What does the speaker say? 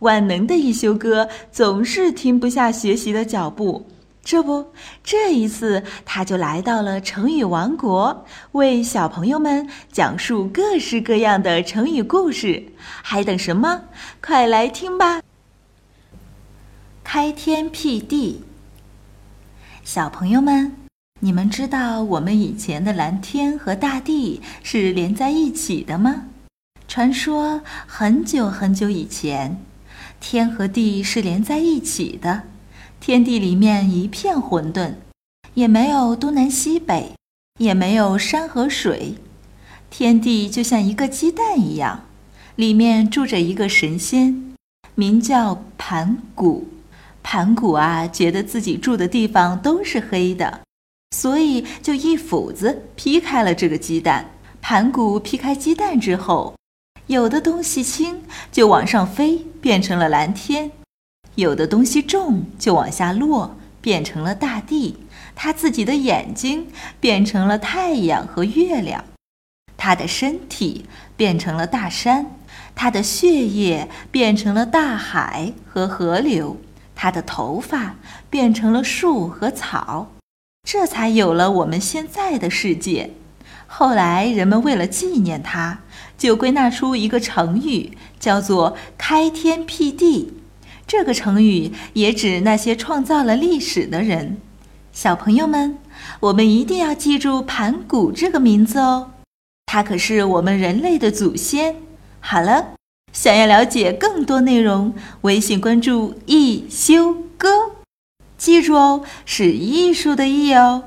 万能的一休哥总是停不下学习的脚步。这不，这一次他就来到了成语王国，为小朋友们讲述各式各样的成语故事。还等什么？快来听吧！开天辟地，小朋友们，你们知道我们以前的蓝天和大地是连在一起的吗？传说很久很久以前，天和地是连在一起的。天地里面一片混沌，也没有东南西北，也没有山和水，天地就像一个鸡蛋一样，里面住着一个神仙，名叫盘古。盘古啊，觉得自己住的地方都是黑的，所以就一斧子劈开了这个鸡蛋。盘古劈开鸡蛋之后，有的东西轻就往上飞，变成了蓝天。有的东西重就往下落，变成了大地；他自己的眼睛变成了太阳和月亮，他的身体变成了大山，他的血液变成了大海和河流，他的头发变成了树和草，这才有了我们现在的世界。后来人们为了纪念他，就归纳出一个成语，叫做“开天辟地”。这个成语也指那些创造了历史的人。小朋友们，我们一定要记住盘古这个名字哦，他可是我们人类的祖先。好了，想要了解更多内容，微信关注“一休哥”，记住哦，是艺术的“艺”哦。